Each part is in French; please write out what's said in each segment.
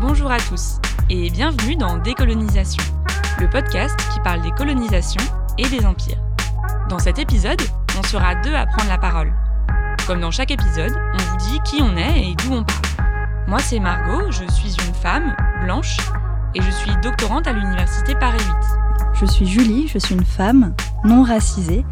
bonjour à tous et bienvenue dans Décolonisation, le podcast qui parle des colonisations et des empires. Dans cet épisode, on sera deux à prendre la parole. Comme dans chaque épisode, on vous dit qui on est et d'où on parle. Moi c'est Margot, je suis une femme, blanche, et je suis doctorante à l'université Paris 8. Je suis Julie, je suis une femme non racisée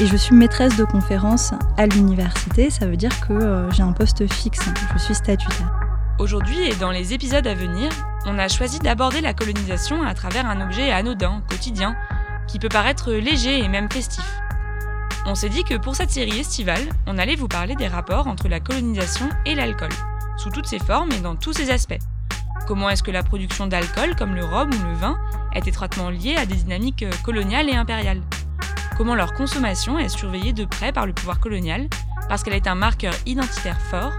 et je suis maîtresse de conférences à l'université. Ça veut dire que euh, j'ai un poste fixe, je suis statutaire. Aujourd'hui et dans les épisodes à venir, on a choisi d'aborder la colonisation à travers un objet anodin, quotidien, qui peut paraître léger et même festif. On s'est dit que pour cette série estivale, on allait vous parler des rapports entre la colonisation et l'alcool, sous toutes ses formes et dans tous ses aspects. Comment est-ce que la production d'alcool, comme le rhum ou le vin, est étroitement liée à des dynamiques coloniales et impériales? Comment leur consommation est surveillée de près par le pouvoir colonial, parce qu'elle est un marqueur identitaire fort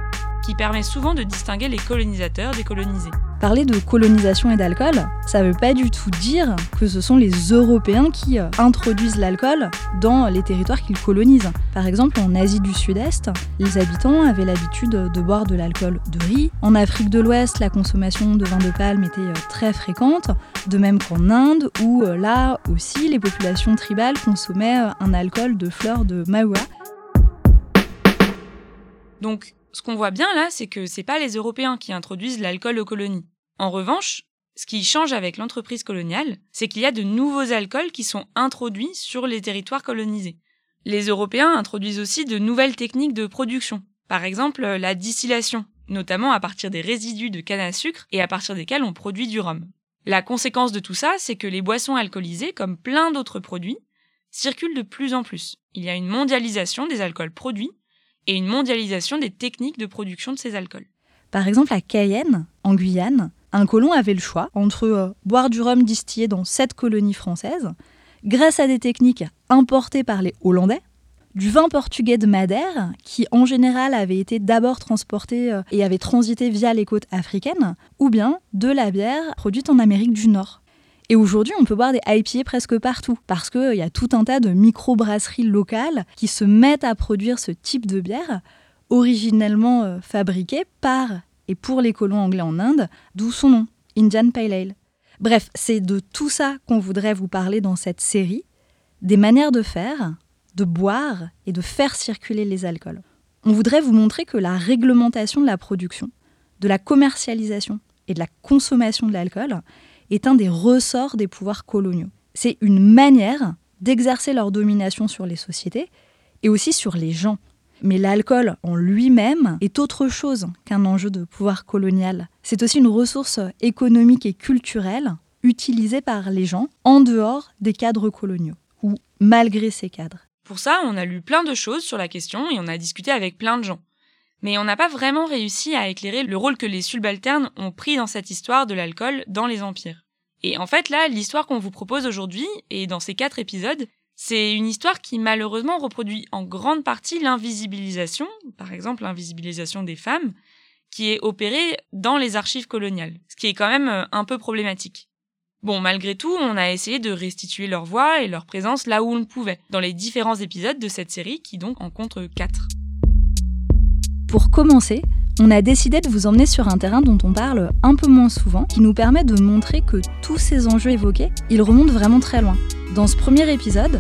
qui permet souvent de distinguer les colonisateurs des colonisés. Parler de colonisation et d'alcool, ça ne veut pas du tout dire que ce sont les Européens qui euh, introduisent l'alcool dans les territoires qu'ils colonisent. Par exemple, en Asie du Sud-Est, les habitants avaient l'habitude de boire de l'alcool de riz. En Afrique de l'Ouest, la consommation de vin de palme était euh, très fréquente, de même qu'en Inde, où euh, là aussi les populations tribales consommaient un alcool de fleurs de mahua. Donc, ce qu'on voit bien là, c'est que c'est pas les Européens qui introduisent l'alcool aux colonies. En revanche, ce qui change avec l'entreprise coloniale, c'est qu'il y a de nouveaux alcools qui sont introduits sur les territoires colonisés. Les Européens introduisent aussi de nouvelles techniques de production, par exemple la distillation, notamment à partir des résidus de canne à sucre et à partir desquels on produit du rhum. La conséquence de tout ça, c'est que les boissons alcoolisées, comme plein d'autres produits, circulent de plus en plus. Il y a une mondialisation des alcools produits et une mondialisation des techniques de production de ces alcools. Par exemple, à Cayenne, en Guyane, un colon avait le choix entre euh, boire du rhum distillé dans cette colonie française, grâce à des techniques importées par les Hollandais, du vin portugais de Madère, qui en général avait été d'abord transporté euh, et avait transité via les côtes africaines, ou bien de la bière produite en Amérique du Nord. Et aujourd'hui, on peut boire des IPA presque partout, parce qu'il y a tout un tas de micro-brasseries locales qui se mettent à produire ce type de bière, originellement euh, fabriquée par et pour les colons anglais en Inde, d'où son nom, Indian Pale Ale. Bref, c'est de tout ça qu'on voudrait vous parler dans cette série, des manières de faire, de boire et de faire circuler les alcools. On voudrait vous montrer que la réglementation de la production, de la commercialisation et de la consommation de l'alcool est un des ressorts des pouvoirs coloniaux. C'est une manière d'exercer leur domination sur les sociétés et aussi sur les gens. Mais l'alcool en lui-même est autre chose qu'un enjeu de pouvoir colonial. C'est aussi une ressource économique et culturelle utilisée par les gens en dehors des cadres coloniaux, ou malgré ces cadres. Pour ça, on a lu plein de choses sur la question et on a discuté avec plein de gens. Mais on n'a pas vraiment réussi à éclairer le rôle que les subalternes ont pris dans cette histoire de l'alcool dans les empires. Et en fait, là, l'histoire qu'on vous propose aujourd'hui, et dans ces quatre épisodes, c'est une histoire qui malheureusement reproduit en grande partie l'invisibilisation, par exemple l'invisibilisation des femmes, qui est opérée dans les archives coloniales, ce qui est quand même euh, un peu problématique. Bon, malgré tout, on a essayé de restituer leur voix et leur présence là où on pouvait, dans les différents épisodes de cette série qui donc en compte quatre. Pour commencer, on a décidé de vous emmener sur un terrain dont on parle un peu moins souvent, qui nous permet de montrer que tous ces enjeux évoqués, ils remontent vraiment très loin. Dans ce premier épisode,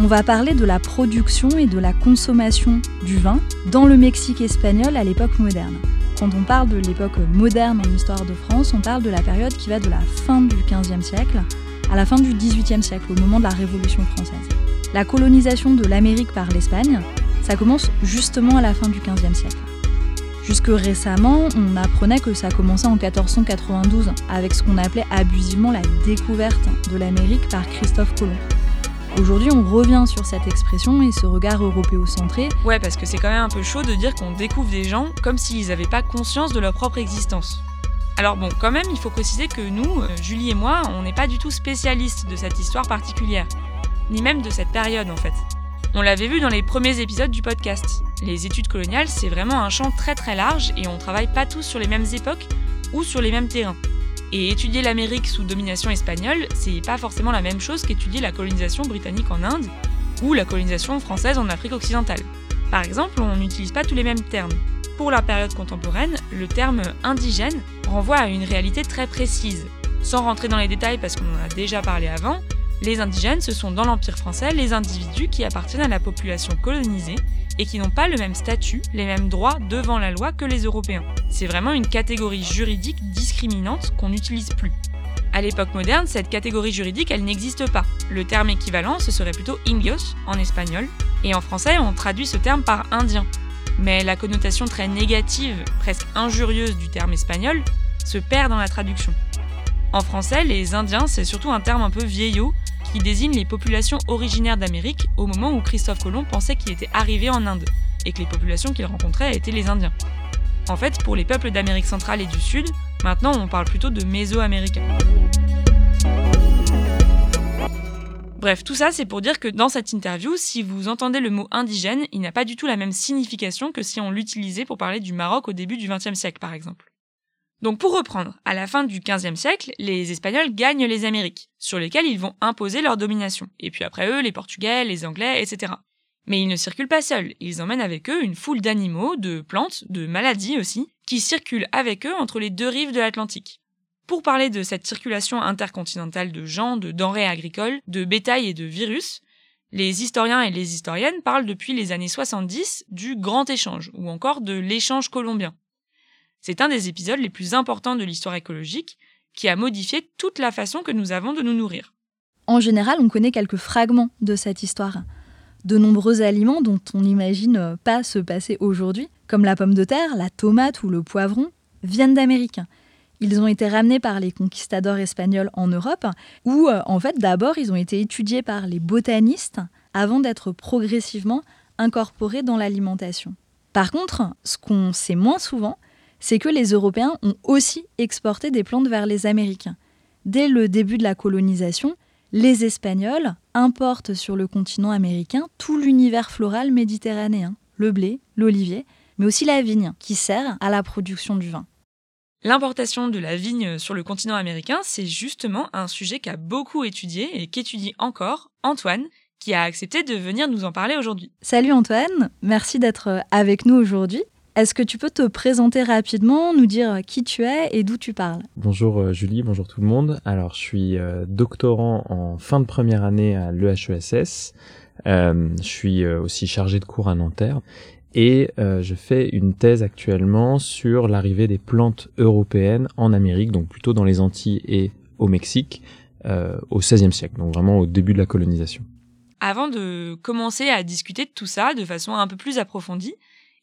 on va parler de la production et de la consommation du vin dans le Mexique espagnol à l'époque moderne. Quand on parle de l'époque moderne en histoire de France, on parle de la période qui va de la fin du XVe siècle à la fin du XVIIIe siècle, au moment de la Révolution française. La colonisation de l'Amérique par l'Espagne, ça commence justement à la fin du XVe siècle. Jusque récemment, on apprenait que ça commençait en 1492 avec ce qu'on appelait abusivement la découverte de l'Amérique par Christophe Colomb. Aujourd'hui, on revient sur cette expression et ce regard européocentré. Ouais, parce que c'est quand même un peu chaud de dire qu'on découvre des gens comme s'ils n'avaient pas conscience de leur propre existence. Alors bon, quand même, il faut préciser que nous, euh, Julie et moi, on n'est pas du tout spécialistes de cette histoire particulière, ni même de cette période en fait. On l'avait vu dans les premiers épisodes du podcast. Les études coloniales, c'est vraiment un champ très très large et on travaille pas tous sur les mêmes époques ou sur les mêmes terrains. Et étudier l'Amérique sous domination espagnole, c'est pas forcément la même chose qu'étudier la colonisation britannique en Inde ou la colonisation française en Afrique occidentale. Par exemple, on n'utilise pas tous les mêmes termes. Pour la période contemporaine, le terme indigène renvoie à une réalité très précise. Sans rentrer dans les détails parce qu'on en a déjà parlé avant, les indigènes, ce sont dans l'Empire français les individus qui appartiennent à la population colonisée et qui n'ont pas le même statut, les mêmes droits devant la loi que les Européens. C'est vraiment une catégorie juridique discriminante qu'on n'utilise plus. À l'époque moderne, cette catégorie juridique, elle n'existe pas. Le terme équivalent, ce serait plutôt indios en espagnol, et en français, on traduit ce terme par indien. Mais la connotation très négative, presque injurieuse du terme espagnol, se perd dans la traduction. En français, les Indiens, c'est surtout un terme un peu vieillot qui désigne les populations originaires d'Amérique au moment où Christophe Colomb pensait qu'il était arrivé en Inde et que les populations qu'il rencontrait étaient les Indiens. En fait, pour les peuples d'Amérique centrale et du Sud, maintenant on parle plutôt de méso-américains. Bref, tout ça c'est pour dire que dans cette interview, si vous entendez le mot indigène, il n'a pas du tout la même signification que si on l'utilisait pour parler du Maroc au début du XXe siècle par exemple. Donc pour reprendre, à la fin du XVe siècle, les Espagnols gagnent les Amériques, sur lesquelles ils vont imposer leur domination. Et puis après eux, les Portugais, les Anglais, etc. Mais ils ne circulent pas seuls, ils emmènent avec eux une foule d'animaux, de plantes, de maladies aussi, qui circulent avec eux entre les deux rives de l'Atlantique. Pour parler de cette circulation intercontinentale de gens, de denrées agricoles, de bétail et de virus, les historiens et les historiennes parlent depuis les années 70 du grand échange, ou encore de l'échange colombien. C'est un des épisodes les plus importants de l'histoire écologique qui a modifié toute la façon que nous avons de nous nourrir. En général, on connaît quelques fragments de cette histoire. De nombreux aliments dont on n'imagine pas se passer aujourd'hui, comme la pomme de terre, la tomate ou le poivron, viennent d'Amérique. Ils ont été ramenés par les conquistadors espagnols en Europe, où euh, en fait d'abord ils ont été étudiés par les botanistes avant d'être progressivement incorporés dans l'alimentation. Par contre, ce qu'on sait moins souvent, c'est que les Européens ont aussi exporté des plantes vers les Américains. Dès le début de la colonisation, les Espagnols importent sur le continent américain tout l'univers floral méditerranéen, le blé, l'olivier, mais aussi la vigne, qui sert à la production du vin. L'importation de la vigne sur le continent américain, c'est justement un sujet qu'a beaucoup étudié et qu'étudie encore Antoine, qui a accepté de venir nous en parler aujourd'hui. Salut Antoine, merci d'être avec nous aujourd'hui. Est-ce que tu peux te présenter rapidement, nous dire qui tu es et d'où tu parles? Bonjour euh, Julie, bonjour tout le monde. Alors je suis euh, doctorant en fin de première année à l'EHESS. Euh, je suis aussi chargé de cours à Nanterre et je fais une thèse actuellement sur l'arrivée des plantes européennes en Amérique, donc plutôt dans les Antilles et au Mexique, au XVIe siècle, donc vraiment au début de la colonisation. Avant de commencer à discuter de tout ça de façon un peu plus approfondie,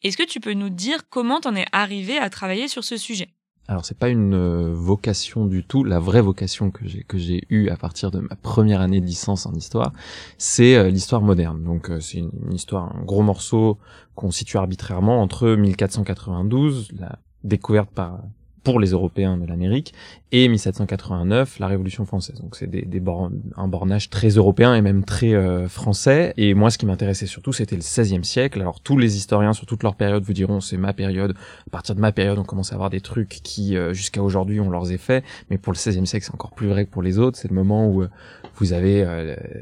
est-ce que tu peux nous dire comment t'en es arrivé à travailler sur ce sujet? Alors c'est pas une euh, vocation du tout, la vraie vocation que j'ai eue à partir de ma première année de licence en histoire, c'est euh, l'histoire moderne. Donc euh, c'est une, une, histoire un gros morceau qu'on situe arbitrairement entre 1492, la découverte par pour les Européens de l'Amérique, et 1789, la Révolution française. Donc c'est des, des un bornage très européen et même très euh, français. Et moi, ce qui m'intéressait surtout, c'était le XVIe siècle. Alors tous les historiens sur toute leur période vous diront, c'est ma période. À partir de ma période, on commence à avoir des trucs qui, euh, jusqu'à aujourd'hui, ont leurs effets. Mais pour le XVIe siècle, c'est encore plus vrai que pour les autres. C'est le moment où euh, vous avez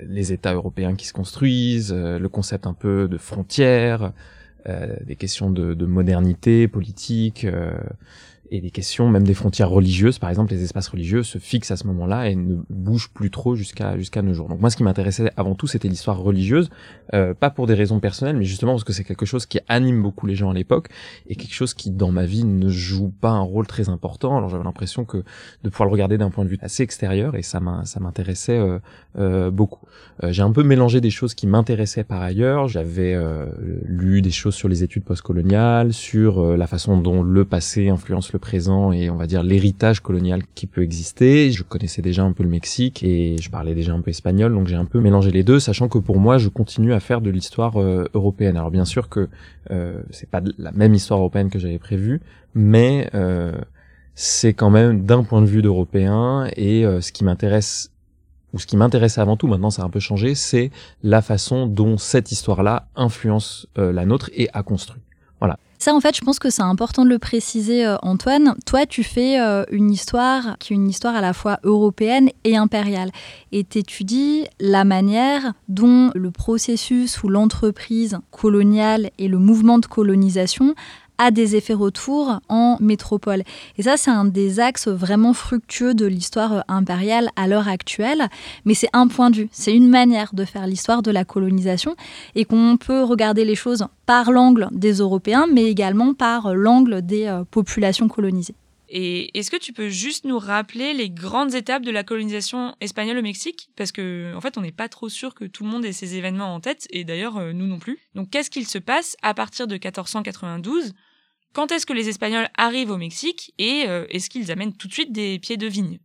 les États européens qui se construisent, le concept un peu de frontières, des questions de, de modernité politique et des questions même des frontières religieuses par exemple les espaces religieux se fixent à ce moment-là et ne bougent plus trop jusqu'à jusqu'à nos jours. Donc moi ce qui m'intéressait avant tout c'était l'histoire religieuse euh, pas pour des raisons personnelles mais justement parce que c'est quelque chose qui anime beaucoup les gens à l'époque et quelque chose qui dans ma vie ne joue pas un rôle très important. Alors j'avais l'impression que de pouvoir le regarder d'un point de vue assez extérieur et ça m'intéressait euh, euh, beaucoup. Euh, j'ai un peu mélangé des choses qui m'intéressaient par ailleurs. J'avais euh, lu des choses sur les études postcoloniales sur euh, la façon dont le passé influence le présent et on va dire l'héritage colonial qui peut exister. Je connaissais déjà un peu le Mexique et je parlais déjà un peu espagnol, donc j'ai un peu mélangé les deux, sachant que pour moi, je continue à faire de l'histoire euh, européenne. Alors bien sûr que euh, c'est pas la même histoire européenne que j'avais prévue, mais euh, c'est quand même d'un point de vue d'européen et euh, ce qui m'intéresse ou ce qui m'intéressait avant tout, maintenant ça a un peu changé, c'est la façon dont cette histoire-là influence la nôtre et a construit. Ça, en fait, je pense que c'est important de le préciser, euh, Antoine. Toi, tu fais euh, une histoire qui est une histoire à la fois européenne et impériale. Et tu étudies la manière dont le processus ou l'entreprise coloniale et le mouvement de colonisation des effets retours en métropole. Et ça, c'est un des axes vraiment fructueux de l'histoire impériale à l'heure actuelle. Mais c'est un point de vue, c'est une manière de faire l'histoire de la colonisation et qu'on peut regarder les choses par l'angle des Européens, mais également par l'angle des euh, populations colonisées. Et est-ce que tu peux juste nous rappeler les grandes étapes de la colonisation espagnole au Mexique? Parce que, en fait, on n'est pas trop sûr que tout le monde ait ces événements en tête, et d'ailleurs, euh, nous non plus. Donc, qu'est-ce qu'il se passe à partir de 1492 Quand est-ce que les Espagnols arrivent au Mexique Et euh, est-ce qu'ils amènent tout de suite des pieds de vigne?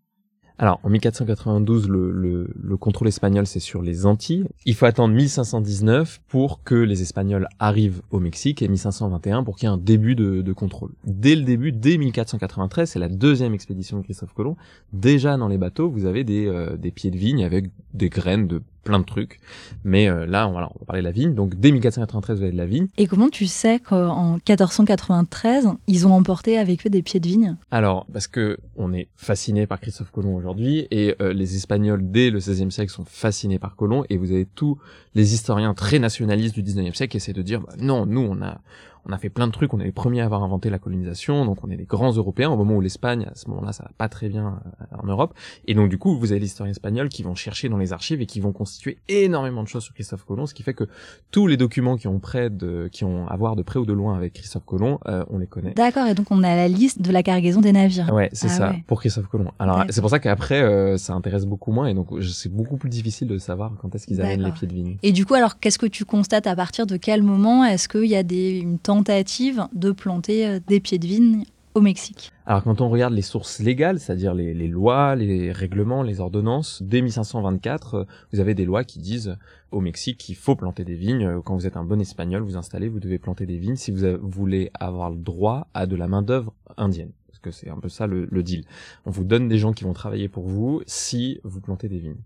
Alors, en 1492, le, le, le contrôle espagnol, c'est sur les Antilles. Il faut attendre 1519 pour que les Espagnols arrivent au Mexique et 1521 pour qu'il y ait un début de, contrôle. Dès le début, dès 1493, c'est la deuxième expédition de Christophe Colomb. Déjà dans les bateaux, vous avez des, euh, des pieds de vigne avec des graines de plein de trucs. Mais euh, là, on, voilà, on va parler de la vigne. Donc dès 1493, vous avez de la vigne. Et comment tu sais qu'en 1493, ils ont emporté avec eux des pieds de vigne? Alors, parce que on est fasciné par Christophe Colomb aujourd'hui, et euh, les Espagnols, dès le XVIe siècle, sont fascinés par Colomb, et vous avez tous les historiens très nationalistes du XIXe siècle qui essaient de dire, bah, non, nous, on a on a fait plein de trucs, on est les premiers à avoir inventé la colonisation, donc on est les grands Européens, au moment où l'Espagne, à ce moment-là, ça va pas très bien euh, en Europe. Et donc du coup, vous avez les historiens espagnols qui vont chercher dans les archives et qui vont constituer énormément de choses sur Christophe Colomb, ce qui fait que tous les documents qui ont près de, qui ont à voir de près ou de loin avec Christophe Colomb, euh, on les connaît. D'accord, et donc on a la liste de la cargaison des navires. Ouais, c'est Ah ça, ouais. pour Christophe Colomb. Alors c'est pour ça qu'après, euh, ça intéresse beaucoup moins, et donc c'est beaucoup plus difficile de savoir quand est-ce qu'ils amènent les pieds de vigne. Et du coup, alors, qu'est-ce que tu constates à partir de quel moment? Est-ce qu'il y a des, une tentative de planter euh, des pieds de vigne au Mexique Alors quand on regarde les sources légales, c'est-à-dire les, lois, les règlements, les ordonnances, dès 1524, euh, vous avez des lois qui disent au Mexique qu'il faut planter des vignes. Euh, Quand vous êtes un bon espagnol, vous installez, vous devez planter des vignes si vous voulez avoir le droit à de la main d'œuvre indienne. Parce que c'est un peu ça le deal. On vous donne des gens qui vont travailler pour vous si vous plantez des vignes.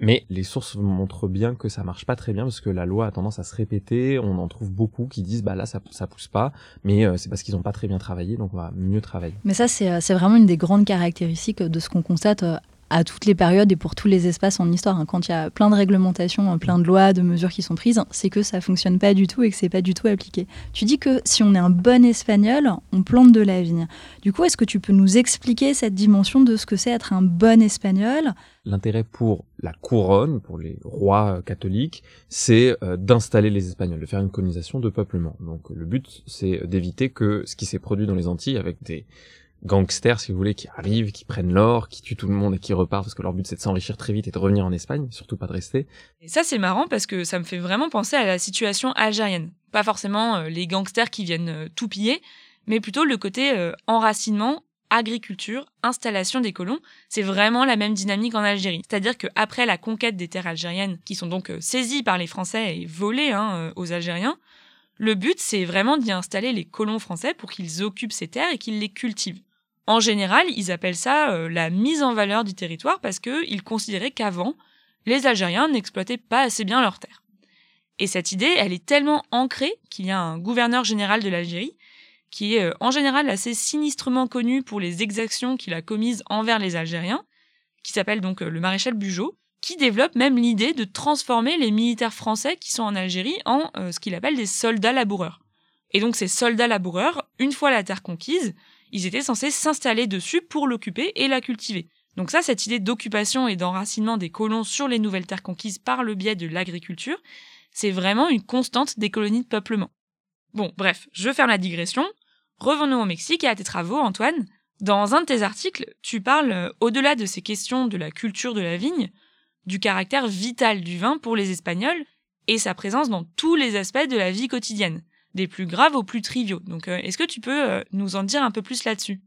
Mais les sources montrent bien que ça marche pas très bien parce que la loi a tendance à se répéter. On en trouve beaucoup qui disent bah là ça, ça pousse pas, mais euh, c'est parce qu'ils ont pas très bien travaillé, donc on va mieux travailler. Mais ça, c'est euh, vraiment une des grandes caractéristiques de ce qu'on constate euh, à toutes les périodes et pour tous les espaces en histoire. hein. Quand il y a plein de réglementations, euh, plein de lois, de mesures qui sont prises, c'est que ça fonctionne pas du tout et que c'est pas du tout appliqué. Tu dis que si on est un bon espagnol, on plante de la vigne. Du coup, est-ce que tu peux nous expliquer cette dimension de ce que c'est être un bon espagnol? L'intérêt pour la couronne, pour les rois euh, catholiques, c'est euh, d'installer les Espagnols, de faire une colonisation de peuplement. Donc le but, c'est d'éviter que ce qui s'est produit dans les Antilles avec des gangsters, si vous voulez, qui arrivent, qui prennent l'or, qui tuent tout le monde et qui repartent parce que leur but c'est de s'enrichir très vite et de revenir en Espagne, surtout pas de rester. Et ça, c'est marrant parce que ça me fait vraiment penser à la situation algérienne. Pas forcément euh, les gangsters qui viennent euh, tout piller, mais plutôt le côté euh, enracinement, agriculture, installation des colons. C'est vraiment la même dynamique en Algérie. C'est-à-dire qu'après la conquête des terres algériennes, qui sont donc saisies par les Français et volées hein, aux Algériens, le but, c'est vraiment d'y installer les colons français pour qu'ils occupent ces terres et qu'ils les cultivent. En général, ils appellent ça euh, la mise en valeur du territoire parce qu'ils considéraient qu'avant, les Algériens n'exploitaient pas assez bien leurs terres. Et cette idée, elle est tellement ancrée qu'il y a un gouverneur général de l'Algérie qui est euh, en général assez sinistrement connu pour les exactions qu'il a commises envers les Algériens, qui s'appelle donc euh, le maréchal Bugeaud, qui développe même l'idée de transformer les militaires français qui sont en Algérie en euh, ce qu'il appelle des soldats laboureurs. Et donc ces soldats laboureurs, une fois la terre conquise, ils étaient censés s'installer dessus pour l'occuper et la cultiver. Donc ça, cette idée d'occupation et d'enracinement des colons sur les nouvelles terres conquises par le biais de l'agriculture, c'est vraiment une constante des colonies de peuplement. Bon, bref, je ferme la digression. Revenons au Mexique et à tes travaux, Antoine. Dans un de tes articles, tu parles, euh, au-delà de ces questions de la culture de la vigne, du caractère vital du vin pour les Espagnols et sa présence dans tous les aspects de la vie quotidienne, des plus graves aux plus triviaux. Donc, euh, est-ce que tu peux euh, nous en dire un peu plus là-dessus?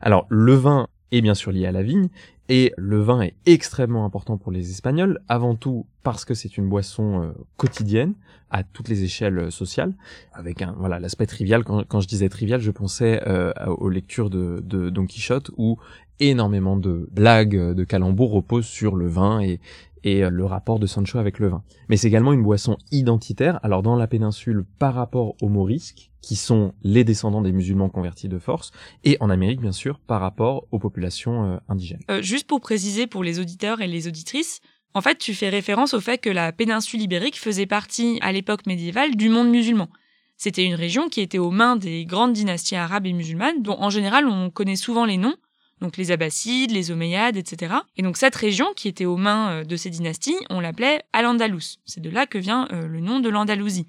Alors le vin est bien sûr lié à la vigne, et le vin est extrêmement important pour les Espagnols, avant tout parce que c'est une boisson euh, quotidienne à toutes les échelles sociales, avec un voilà l'aspect trivial. Quand, je disais trivial, je pensais aux lectures de, de Don Quichotte où énormément de blagues, euh, de calembours reposent sur le vin et euh, le rapport de Sancho avec le vin. Mais c'est également une boisson identitaire. Alors dans la péninsule, par rapport aux Morisques, qui sont les descendants des musulmans convertis de force, et en Amérique bien sûr par rapport aux populations euh, indigènes. Juste pour préciser pour les auditeurs et les auditrices, en fait, tu fais référence au fait que la péninsule ibérique faisait partie, à l'époque médiévale, du monde musulman. C'était une région qui était aux mains des grandes dynasties arabes et musulmanes, dont en général on connaît souvent les noms, donc les Abbassides, les Omeyyades, etc. Et donc cette région qui était aux mains euh, de ces dynasties, on l'appelait Al-Andalus. C'est de là que vient euh, le nom de l'Andalousie.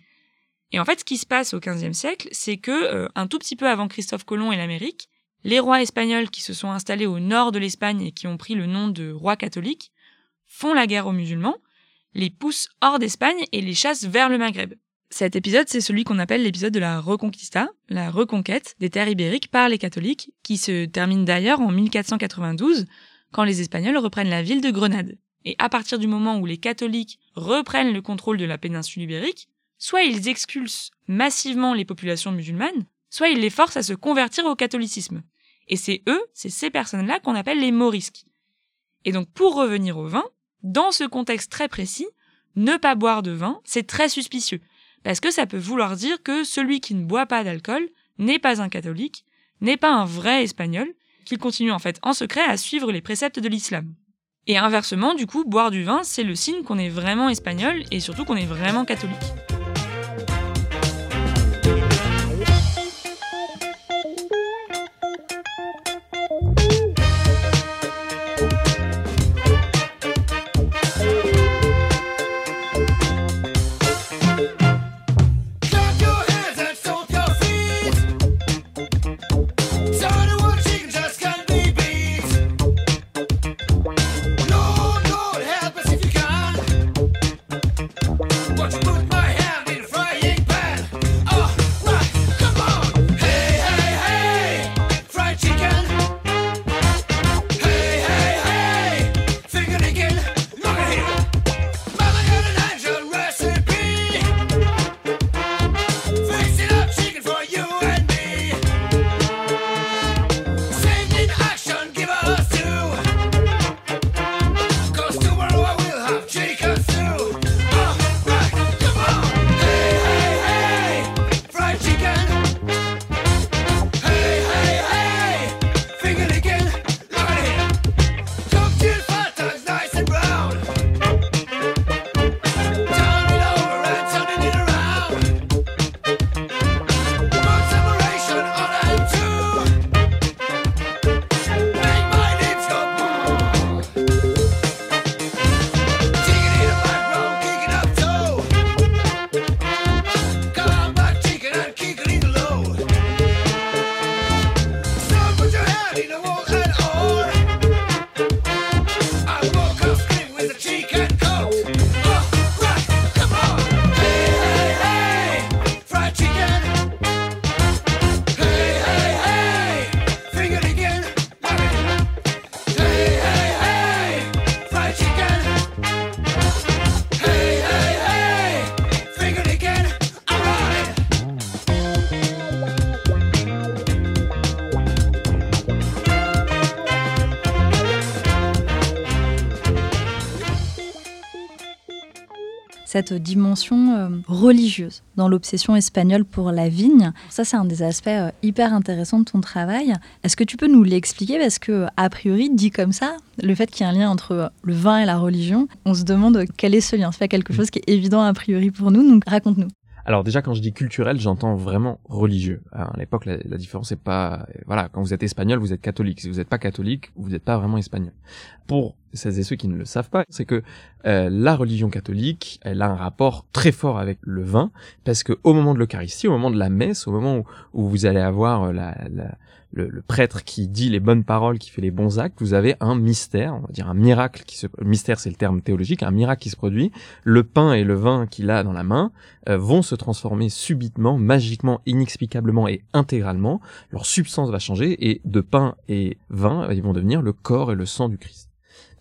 Et en fait, ce qui se passe au XVe siècle, c'est que euh, un tout petit peu avant Christophe Colomb et l'Amérique, les rois espagnols qui se sont installés au nord de l'Espagne et qui ont pris le nom de rois catholiques font la guerre aux musulmans, les poussent hors d'Espagne et les chassent vers le Maghreb. Cet épisode, c'est celui qu'on appelle l'épisode de la Reconquista, la reconquête des terres ibériques par les catholiques, qui se termine d'ailleurs en 1492, quand les Espagnols reprennent la ville de Grenade. Et à partir du moment où les catholiques reprennent le contrôle de la péninsule ibérique, soit ils expulsent massivement les populations musulmanes, soit ils les forcent à se convertir au catholicisme. Et c'est eux, c'est ces personnes-là qu'on appelle les morisques. Et donc pour revenir au vin, dans ce contexte très précis, ne pas boire de vin, c'est très suspicieux parce que ça peut vouloir dire que celui qui ne boit pas d'alcool n'est pas un catholique, n'est pas un vrai espagnol, qu'il continue en fait en secret à suivre les préceptes de l'islam? Et inversement, du coup, boire du vin, c'est le signe qu'on est vraiment espagnol et surtout qu'on est vraiment catholique. Cette dimension euh, religieuse dans l'obsession espagnole pour la vigne. Ça, c'est un des aspects euh, hyper intéressants de ton travail. Est-ce que tu peux nous l'expliquer? Parce que, a priori, dit comme ça, le fait qu'il y ait un lien entre euh, le vin et la religion, on se demande quel est ce lien. C'est pas quelque chose qui est évident a priori pour nous, donc raconte-nous. Alors déjà quand je dis culturel, j'entends vraiment religieux. à l'époque, la, différence est pas, voilà, quand vous êtes espagnol, vous êtes catholique. Si vous n'êtes pas catholique, vous n'êtes pas vraiment espagnol. Pour celles et ceux qui ne le savent pas, c'est que euh, la religion catholique, elle a un rapport très fort avec le vin, parce que au moment de l'Eucharistie, au moment de la messe, au moment où, vous allez avoir euh, la le, prêtre qui dit les bonnes paroles, qui fait les bons actes, vous avez un mystère, on va dire un miracle qui se, mystère c'est le terme théologique, un miracle qui se produit. Le pain et le vin qu'il a dans la main euh, vont se transformer subitement, magiquement, inexplicablement et intégralement. Leur substance va changer et de pain et vin, ils vont devenir le corps et le sang du Christ.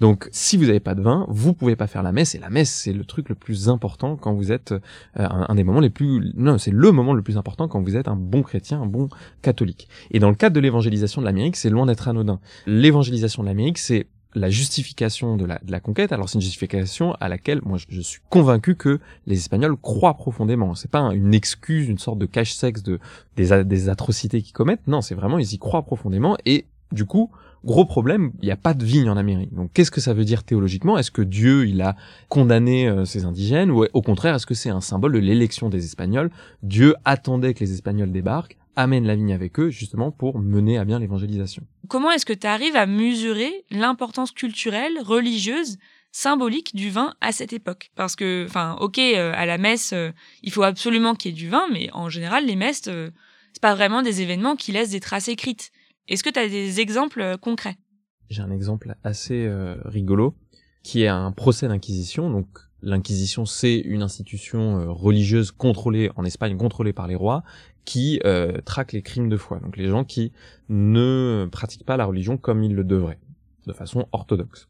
Donc, si vous n'avez pas de vin, vous pouvez pas faire la messe. Et la messe, c'est le truc le plus important quand vous êtes euh, un, des moments les plus. Non, c'est le moment le plus important quand vous êtes un bon chrétien, un bon catholique. Et dans le cadre de l'évangélisation de l'Amérique, c'est loin d'être anodin. L'évangélisation de l'Amérique, c'est la justification de la, conquête. Alors c'est une justification à laquelle moi je, suis convaincu que les Espagnols croient profondément. C'est pas une excuse, une sorte de cache-sexe de des atrocités qu'ils commettent. Non, c'est vraiment ils y croient profondément et du coup Gros problème, il n'y a pas de vigne en Amérique. Donc qu'est-ce que ça veut dire théologiquement? Est-ce que Dieu, il a condamné euh, ces indigènes? Ou au contraire, est-ce que c'est un symbole de l'élection des Espagnols? Dieu attendait que les Espagnols débarquent, amènent la vigne avec eux justement pour mener à bien l'évangélisation. Comment est-ce que tu arrives à mesurer l'importance culturelle, religieuse symbolique du vin à cette époque? Parce que, enfin, ok, euh, à la messe, euh, il faut absolument qu'il y ait du vin, mais en général, les messes, c'est pas vraiment des événements qui laissent des traces écrites. Est-ce que tu as des exemples euh, concrets? J'ai un exemple assez euh, rigolo qui est un procès d'inquisition. Donc l'inquisition, c'est une institution euh, religieuse contrôlée en Espagne, contrôlée par les rois, qui traque les crimes de foi. Donc les gens qui ne pratiquent pas la religion comme ils le devraient, de façon orthodoxe.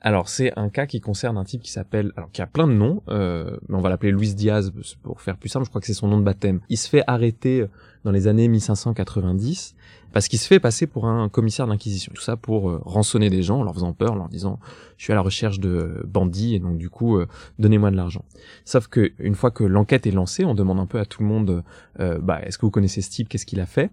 Alors c'est un cas qui concerne un type qui s'appelle, alors qui a plein de noms, mais on va l'appeler Luis Diaz pour faire plus simple. Je crois que c'est son nom de baptême. Il se fait arrêter dans les années 1590 parce qu'il se fait passer pour un commissaire d'inquisition. Tout ça pour euh, rançonner des gens en leur faisant peur, en leur disant je suis à la recherche de bandits et donc du coup euh, donnez-moi de l'argent. Sauf que une fois que l'enquête est lancée, on demande un peu à tout le monde euh, bah est-ce que vous connaissez ce type, qu'est-ce qu'il a fait?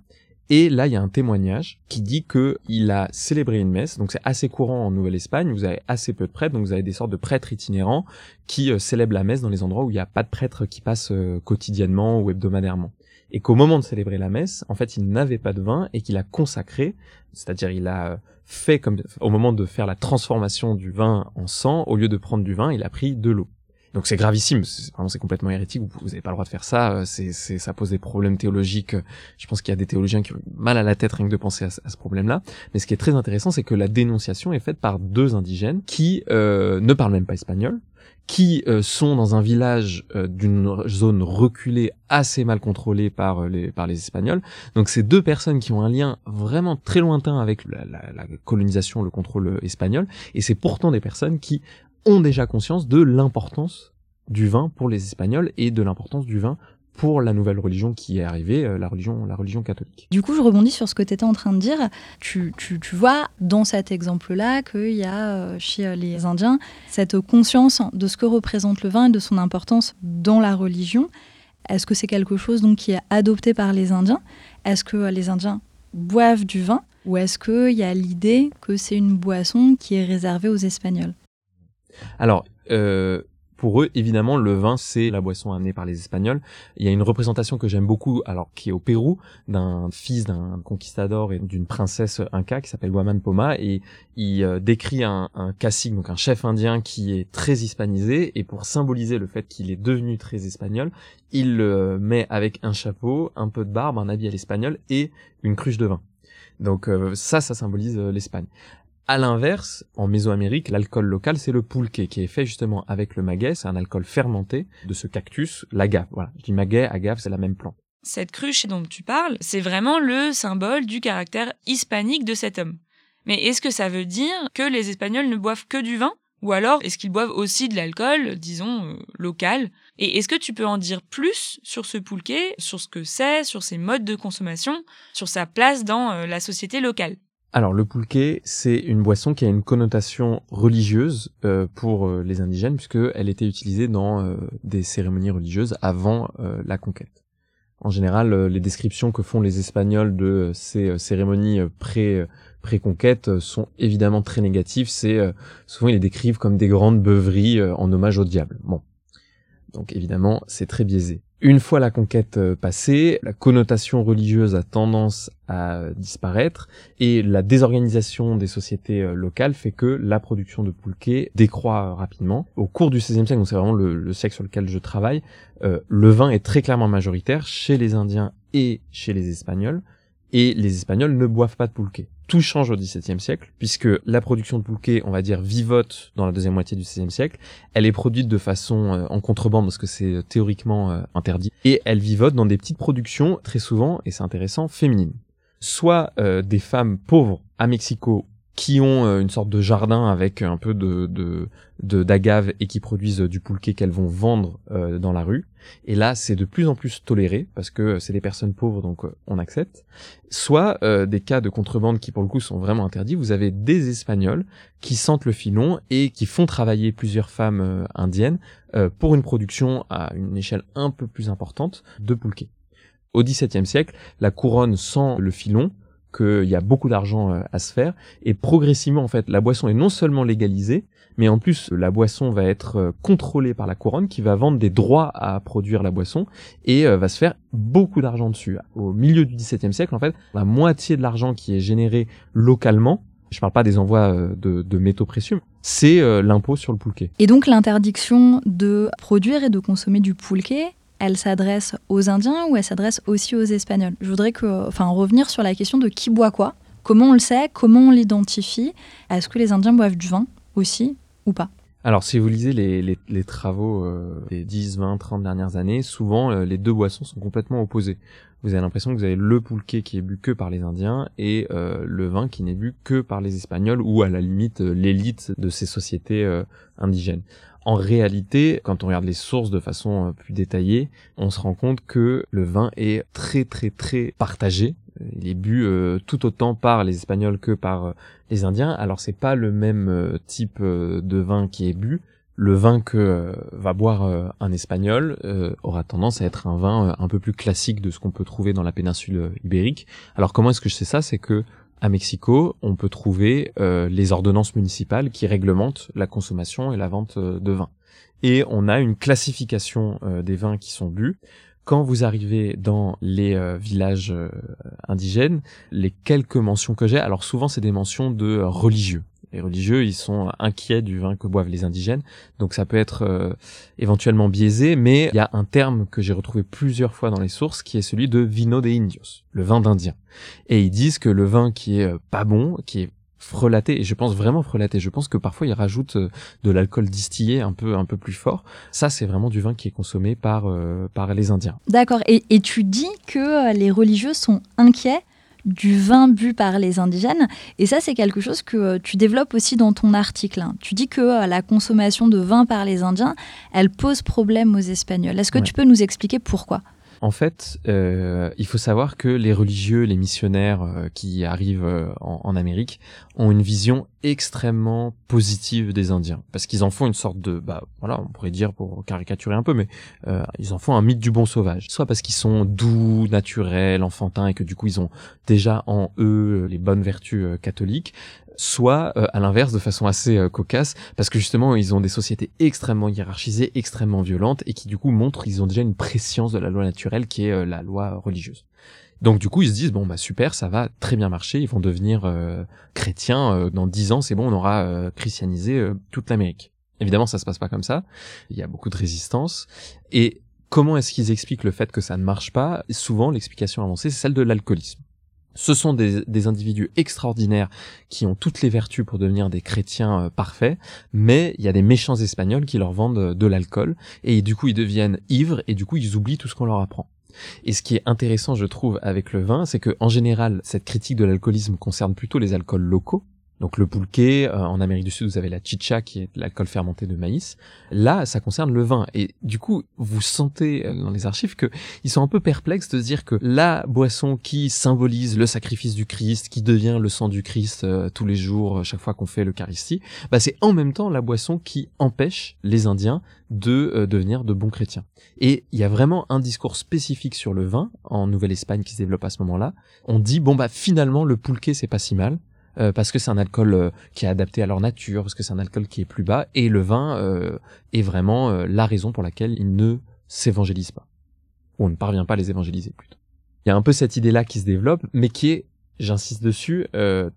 Et là, il y a un témoignage qui dit que il a célébré une messe. Donc c'est assez courant en Nouvelle-Espagne. Vous avez assez peu de prêtres, donc vous avez des sortes de prêtres itinérants qui célèbrent la messe dans les endroits où il n'y a pas de prêtres qui passent quotidiennement ou hebdomadairement et qu'au moment de célébrer la messe, en fait, il n'avait pas de vin et qu'il a consacré, c'est-à-dire il a fait comme au moment de faire la transformation du vin en sang, au lieu de prendre du vin, il a pris de l'eau. Donc c'est gravissime, c'est vraiment c'est complètement hérétique, vous n'avez pas le droit de faire ça, euh, c'est c'est ça pose des problèmes théologiques. Je pense qu'il y a des théologiens qui ont mal à la tête rien que de penser à, ce problème-là. Mais ce qui est très intéressant, c'est que la dénonciation est faite par deux indigènes qui euh, ne parlent même pas espagnol, qui euh, sont dans un village euh, d'une zone reculée assez mal contrôlée par euh, les par les Espagnols. Donc c'est deux personnes qui ont un lien vraiment très lointain avec la, la colonisation, le contrôle espagnol, et c'est pourtant des personnes qui ont déjà conscience de l'importance du vin pour les Espagnols et de l'importance du vin pour la nouvelle religion qui est arrivée, euh, la religion, la religion catholique. Du coup, je rebondis sur ce que tu étais en train de dire. Tu, tu, tu vois dans cet exemple-là qu'il y a euh, chez euh, les Indiens cette conscience de ce que représente le vin et de son importance dans la religion. Est-ce que c'est quelque chose donc, qui est adopté par les Indiens? Est-ce que les Indiens boivent du vin? Ou est-ce qu'il y a l'idée que c'est une boisson qui est réservée aux Espagnols? Alors, euh, pour eux, évidemment, le vin, c'est la boisson amenée par les Espagnols. Il y a une représentation que j'aime beaucoup, alors qui est au Pérou, d'un fils d'un conquistador et d'une princesse inca qui s'appelle Guaman Poma, et il euh, décrit un, cacique, donc un chef indien qui est très hispanisé, et pour symboliser le fait qu'il est devenu très espagnol, il le met avec un chapeau, un peu de barbe, un habit à l'espagnol et une cruche de vin. Donc euh, ça, ça symbolise l'Espagne. À l'inverse, en Mésoamérique, l'alcool local, c'est le pulque, qui est fait justement avec le maguey. C'est un alcool fermenté de ce cactus, l'agave. Voilà. Je dis maguey, agave, c'est la même plante. Cette cruche dont tu parles, c'est vraiment le symbole du caractère hispanique de cet homme. Mais est-ce que ça veut dire que les Espagnols ne boivent que du vin? Ou alors est-ce qu'ils boivent aussi de l'alcool, disons, euh, local? Et est-ce que tu peux en dire plus sur ce pulque, sur ce que c'est, sur ses modes de consommation, sur sa place dans euh, la société locale? Alors le pulque, c'est une boisson qui a une connotation religieuse euh, pour euh, les indigènes puisqu'elle était utilisée dans euh, des cérémonies religieuses avant la conquête. En général, les descriptions que font les Espagnols de ces cérémonies pré pré-conquête sont évidemment très négatives. C'est souvent ils les décrivent comme des grandes beuveries en hommage au diable. Bon, donc évidemment c'est très biaisé. Une fois la conquête euh, passée, la connotation religieuse a tendance à disparaître et la désorganisation des sociétés euh, locales fait que la production de pulque décroît rapidement. Au cours du XVIe siècle, donc c'est vraiment le, siècle sur lequel je travaille, euh, le vin est très clairement majoritaire chez les Indiens et chez les Espagnols et les Espagnols ne boivent pas de pulque tout change au XVIIe siècle, puisque la production de pulque, on va dire, vivote dans la deuxième moitié du XVIe siècle. Elle est produite de façon euh, en contrebande parce que c'est euh, théoriquement euh, interdit, et elle vivote dans des petites productions très souvent, et c'est intéressant, féminines. Soit des femmes pauvres à Mexico qui ont euh, une sorte de jardin avec un peu de d'agave et qui produisent du pulque qu'elles vont vendre euh, dans la rue. Et là, c'est de plus en plus toléré parce que c'est des personnes pauvres, donc euh, on accepte. Soit des cas de contrebande qui pour le coup sont vraiment interdits. Vous avez des Espagnols qui sentent le filon et qui font travailler plusieurs femmes indiennes pour une production à une échelle un peu plus importante de pulque. Au XVIIe siècle, la couronne sent le filon qu'il y a beaucoup d'argent euh, à se faire. Et progressivement, en fait, la boisson est non seulement légalisée, mais en plus, la boisson va être euh, contrôlée par la couronne qui va vendre des droits à produire la boisson et euh, va se faire beaucoup d'argent dessus. Au milieu du XVIIe siècle, en fait, la moitié de l'argent qui est généré localement, je parle pas des envois de, métaux précieux, c'est l'impôt sur le poulquet. Et donc l'interdiction de produire et de consommer du poulquet, elle s'adresse aux Indiens ou elle s'adresse aussi aux Espagnols? Je voudrais que, enfin, revenir sur la question de qui boit quoi. Comment on le sait? Comment on l'identifie? Est-ce que les Indiens boivent du vin aussi ou pas? Alors, si vous lisez les, travaux euh, des 10, 20, 30 dernières années, souvent euh, les deux boissons sont complètement opposées. Vous avez l'impression que vous avez le poulquet qui est bu que par les Indiens et euh, le vin qui n'est bu que par les Espagnols ou à la limite l'élite de ces sociétés indigènes. En réalité, quand on regarde les sources de façon euh, plus détaillée, on se rend compte que le vin est très très très partagé. Il est bu euh, tout autant par les Espagnols que par euh, les Indiens. Alors c'est pas le même type de vin qui est bu. Le vin que va boire un Espagnol aura tendance à être un vin un peu plus classique de ce qu'on peut trouver dans la péninsule ibérique. Alors comment est-ce que je sais ça? C'est que à Mexico, on peut trouver euh, les ordonnances municipales qui réglementent la consommation et la vente euh, de vin. Et on a une classification euh, des vins qui sont bu. Quand vous arrivez dans les villages indigènes, les quelques mentions que j'ai, alors souvent c'est des mentions de religieux les religieux, ils sont inquiets du vin que boivent les indigènes, donc ça peut être euh, éventuellement biaisé, mais il y a un terme que j'ai retrouvé plusieurs fois dans les sources qui est celui de vino de indios, le vin d'Indien. Et ils disent que le vin qui est euh, pas bon, qui est frelaté et je pense vraiment frelaté je pense que parfois ils rajoutent euh, de l'alcool distillé un peu un peu plus fort ça c'est vraiment du vin qui est consommé par par les indiens. D'accord. Et, et tu dis que les religieux sont inquiets du vin bu par les indigènes. Et ça, c'est quelque chose que euh, tu développes aussi dans ton article. Hein. Tu dis que euh, la consommation de vin par les Indiens, elle pose problème aux Espagnols. Est-ce que tu peux nous expliquer pourquoi? En fait, euh, il faut savoir que les religieux, les missionnaires euh, qui arrivent euh, en, Amérique ont une vision extrêmement positive des Indiens, parce qu'ils en font une sorte de, bah voilà, on pourrait dire pour caricaturer un peu, mais ils en font un mythe du bon sauvage. Soit parce qu'ils sont doux, naturels, enfantins, et que du coup ils ont déjà en eux les bonnes vertus catholiques, soit euh, à l'inverse de façon assez euh, cocasse parce que justement ils ont des sociétés extrêmement hiérarchisées, extrêmement violentes et qui du coup montrent qu'ils ont déjà une préscience de la loi naturelle qui est euh, la loi religieuse. Donc du coup ils se disent bon bah super ça va très bien marcher ils vont devenir chrétiens dans dix ans c'est bon on aura christianisé toute l'Amérique. Évidemment ça se passe pas comme ça il y a beaucoup de résistance et comment est-ce qu'ils expliquent le fait que ça ne marche pas? Souvent l'explication avancée c'est celle de l'alcoolisme. Ce sont des, individus extraordinaires qui ont toutes les vertus pour devenir des chrétiens euh, parfaits, mais il y a des méchants espagnols qui leur vendent euh, de l'alcool, et du coup ils deviennent ivres, et du coup ils oublient tout ce qu'on leur apprend. Et ce qui est intéressant, je trouve, avec le vin, c'est que en général, cette critique de l'alcoolisme concerne plutôt les alcools locaux, donc le pulqué, euh, en Amérique du Sud, vous avez la chicha qui est l'alcool fermenté de maïs. Là, ça concerne le vin. Et du coup, vous sentez euh, dans les archives que ils sont un peu perplexes de dire que la boisson qui symbolise le sacrifice du Christ, qui devient le sang du Christ euh, tous les jours, chaque fois qu'on fait l'Eucharistie, bah c'est en même temps la boisson qui empêche les Indiens de devenir de bons chrétiens. Et il y a vraiment un discours spécifique sur le vin en Nouvelle-Espagne qui se développe à ce moment-là. On dit bon bah finalement le pulqué c'est pas si mal euh, parce que c'est un alcool euh, qui est adapté à leur nature, parce que c'est un alcool qui est plus bas, et le vin euh, est vraiment la raison pour laquelle ils ne s'évangélisent pas. Ou on ne parvient pas à les évangéliser plutôt. Il y a un peu cette idée-là qui se développe, mais qui est, j'insiste dessus,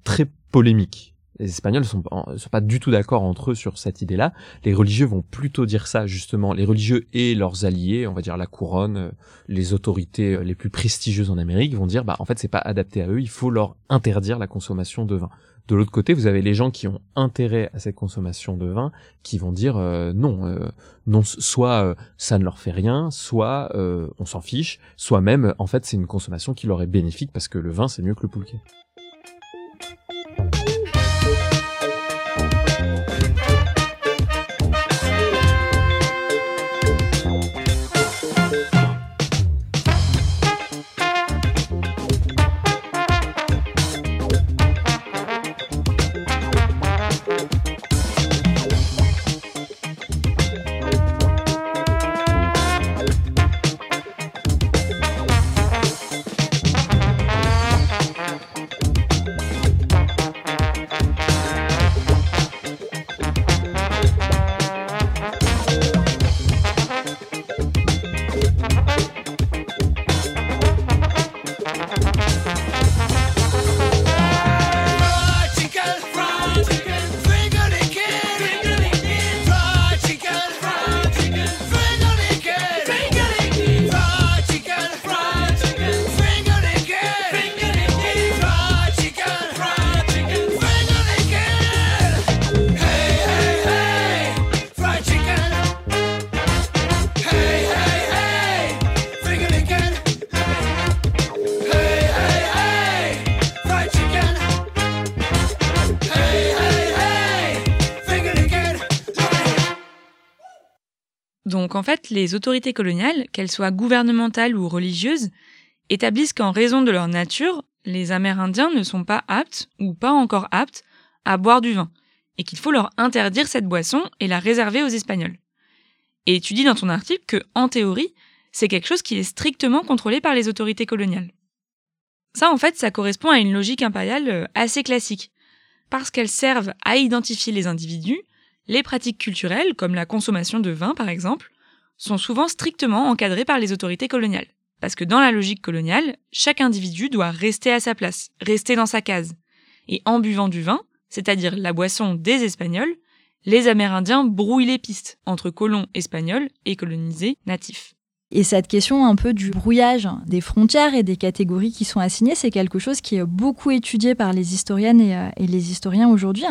très polémique les Espagnols sont, sont pas du tout d'accord entre eux sur cette idée-là. Les religieux vont plutôt dire ça justement. Les religieux et leurs alliés, on va dire la couronne, euh, les autorités euh, les plus prestigieuses en Amérique, vont dire bah en fait c'est pas adapté à eux. Il faut leur interdire la consommation de vin. De l'autre côté, vous avez les gens qui ont intérêt à cette consommation de vin, qui vont dire euh, non, non, soit ça ne leur fait rien, soit on s'en fiche, soit même en fait c'est une consommation qui leur est bénéfique parce que le vin c'est mieux que le poulquet. Les autorités coloniales, qu'elles soient gouvernementales ou religieuses, établissent qu'en raison de leur nature, les Amérindiens ne sont pas aptes, ou pas encore aptes, à boire du vin, et qu'il faut leur interdire cette boisson et la réserver aux Espagnols. Et tu dis dans ton article que, en théorie, c'est quelque chose qui est strictement contrôlé par les autorités coloniales. Ça, en fait, ça correspond à une logique impériale euh, assez classique, parce qu'elles servent à identifier les individus, les pratiques culturelles, comme la consommation de vin par exemple, sont souvent strictement encadrées par les autorités coloniales. Parce que dans la logique coloniale, chaque individu doit rester à sa place, rester dans sa case. Et en buvant du vin, c'est-à-dire la boisson des Espagnols, les Amérindiens brouillent les pistes entre colons espagnols et colonisés natifs. Et cette question un peu du brouillage des frontières et des catégories qui sont assignées, c'est quelque chose qui est beaucoup étudié par les historiennes et, euh, les historiens aujourd'hui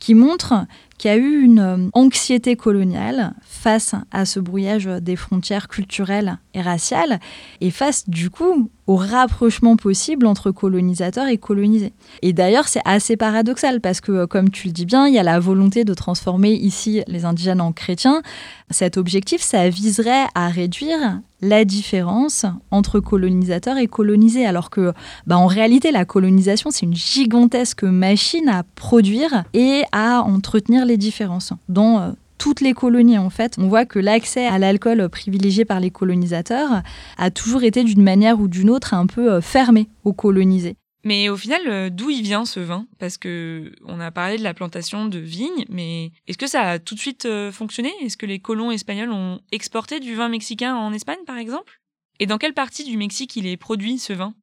qui montre qu'il y a eu une euh, anxiété coloniale face à ce brouillage des frontières culturelles et raciales, et face du coup au rapprochement possible entre colonisateurs et colonisés. Et d'ailleurs, c'est assez paradoxal parce que, euh, comme tu le dis bien, il y a la volonté de transformer ici les indigènes en chrétiens. Cet objectif, ça viserait à réduire la différence entre colonisateurs et colonisés, alors que, bah, en réalité, la colonisation, c'est une gigantesque machine à produire et à entretenir les différences euh, toutes les colonies en fait, on voit que l'accès à l'alcool privilégié par les colonisateurs a toujours été d'une manière ou d'une autre un peu euh, fermé aux colonisés. Mais au final, euh, d'où il vient ce vin? Parce que on a parlé de la plantation de vignes, mais est-ce que ça a tout de suite fonctionné? Est-ce que les colons espagnols ont exporté du vin mexicain en Espagne, par exemple? Et dans quelle partie du Mexique il est produit ce vin?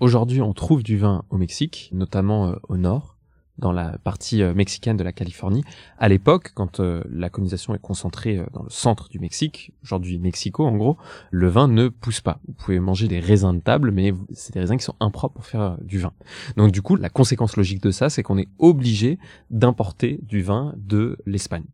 Aujourd'hui, on trouve du vin au Mexique, notamment au nord dans la partie euh, mexicaine de la Californie. À l'époque, quand euh, la colonisation est concentrée euh, dans le centre du Mexique, aujourd'hui Mexico en gros, le vin ne pousse pas. Vous pouvez manger des raisins de table, mais c'est des raisins qui sont impropres pour faire du vin. Donc du coup, la conséquence logique de ça, c'est qu'on est obligé d'importer du vin de l'Espagne.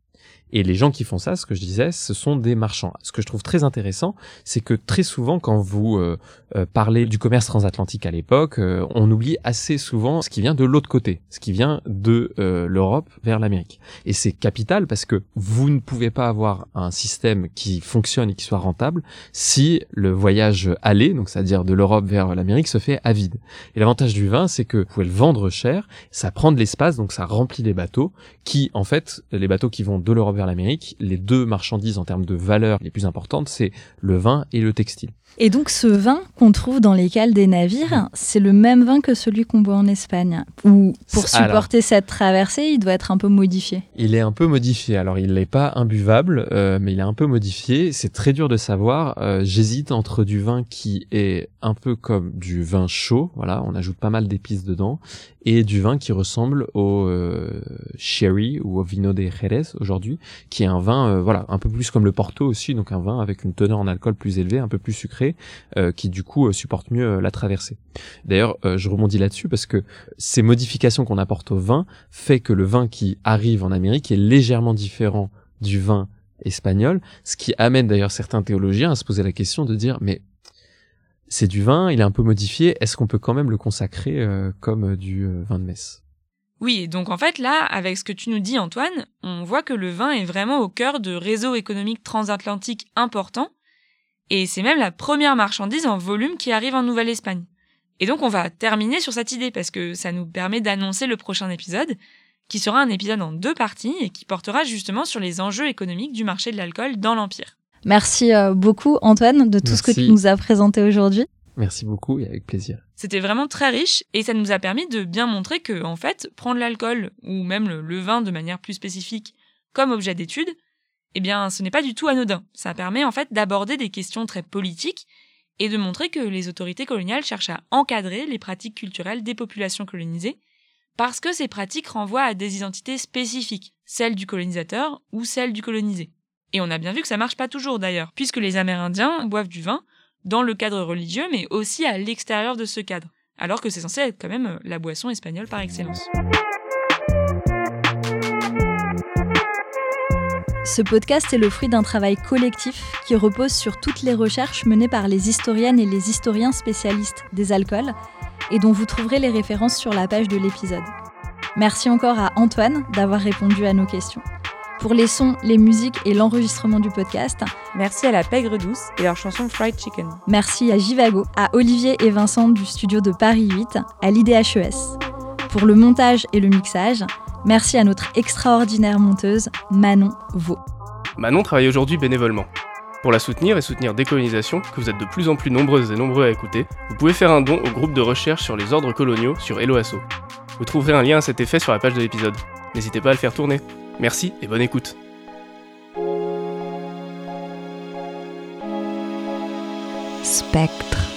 Et les gens qui font ça, ce que je disais, ce sont des marchands. Ce que je trouve très intéressant, c'est que très souvent, quand vous euh, euh, parlez du commerce transatlantique à l'époque, euh, on oublie assez souvent ce qui vient de l'autre côté, ce qui vient de l'Europe vers l'Amérique. Et c'est capital parce que vous ne pouvez pas avoir un système qui fonctionne et qui soit rentable si le voyage aller, donc c'est-à-dire de l'Europe vers l'Amérique, se fait à vide. Et l'avantage du vin, c'est que vous pouvez le vendre cher, ça prend de l'espace, donc ça remplit les bateaux, qui en fait, les bateaux qui vont de l'Europe l'Amérique, les deux marchandises en termes de valeur les plus importantes, c'est le vin et le textile. Et donc ce vin qu'on trouve dans les cales des navires, mm. c'est le même vin que celui qu'on boit en Espagne. Ou pour supporter cette traversée, il doit être un peu modifié. Il est un peu modifié. Alors il n'est pas imbuvable, euh, mais il est un peu modifié. C'est très dur de savoir. Euh, j'hésite entre du vin qui est un peu comme du vin chaud, voilà, on ajoute pas mal d'épices dedans, et du vin qui ressemble au euh, sherry ou au vino de Jerez aujourd'hui, qui est un vin, voilà, un peu plus comme le Porto aussi, donc un vin avec une teneur en alcool plus élevée, un peu plus sucré euh, qui du coup euh, supporte mieux euh, la traversée. D'ailleurs, je rebondis là-dessus parce que ces modifications qu'on apporte au vin fait que le vin qui arrive en Amérique est légèrement différent du vin espagnol, ce qui amène d'ailleurs certains théologiens à se poser la question de dire mais c'est du vin, il est un peu modifié, est-ce qu'on peut quand même le consacrer comme du vin de messe? Oui, donc en fait là, avec ce que tu nous dis Antoine, on voit que le vin est vraiment au cœur de réseaux économiques transatlantiques importants et c'est même la première marchandise en volume qui arrive en Nouvelle-Espagne. Et donc on va terminer sur cette idée parce que ça nous permet d'annoncer le prochain épisode, qui sera un épisode en deux parties et qui portera justement sur les enjeux économiques du marché de l'alcool dans l'Empire. Merci euh, beaucoup Antoine de tout ce que tu nous as présenté aujourd'hui. Merci beaucoup et avec plaisir. C'était vraiment très riche et ça nous a permis de bien montrer que, en fait, prendre l'alcool ou même le vin de manière plus spécifique comme objet d'étude, eh bien, ce n'est pas du tout anodin. Ça permet en fait d'aborder des questions très politiques et de montrer que les autorités coloniales cherchent à encadrer les pratiques culturelles des populations colonisées, parce que ces pratiques renvoient à des identités spécifiques, celles du colonisateur ou celles du colonisé. Et on a bien vu que ça marche pas toujours d'ailleurs, puisque les Amérindiens boivent du vin dans le cadre religieux, mais aussi à l'extérieur de ce cadre, alors que c'est censé être quand même la boisson espagnole par excellence. Ce podcast est le fruit d'un travail collectif qui repose sur toutes les recherches menées par les historiennes et les historiens spécialistes des alcools et dont vous trouverez les références sur la page de l'épisode. Merci encore à Antoine d'avoir répondu à nos questions. Pour les sons, les musiques et l'enregistrement du podcast, Merci à la Pègre Douce et leur chanson Fried Chicken. merci à Jivago, à Olivier et Vincent du studio de Paris 8, à l'IDHES. Pour le montage et le mixage, merci à notre extraordinaire monteuse Manon Vaux. Manon travaille aujourd'hui bénévolement. Pour la soutenir et soutenir Décolonisation, que vous êtes de plus en plus nombreuses et nombreux à écouter, vous pouvez faire un don au groupe de recherche sur les ordres coloniaux sur Helloasso. Vous trouverez un lien à cet effet sur la page de l'épisode. N'hésitez pas à le faire tourner. Merci et bonne écoute. Spectre.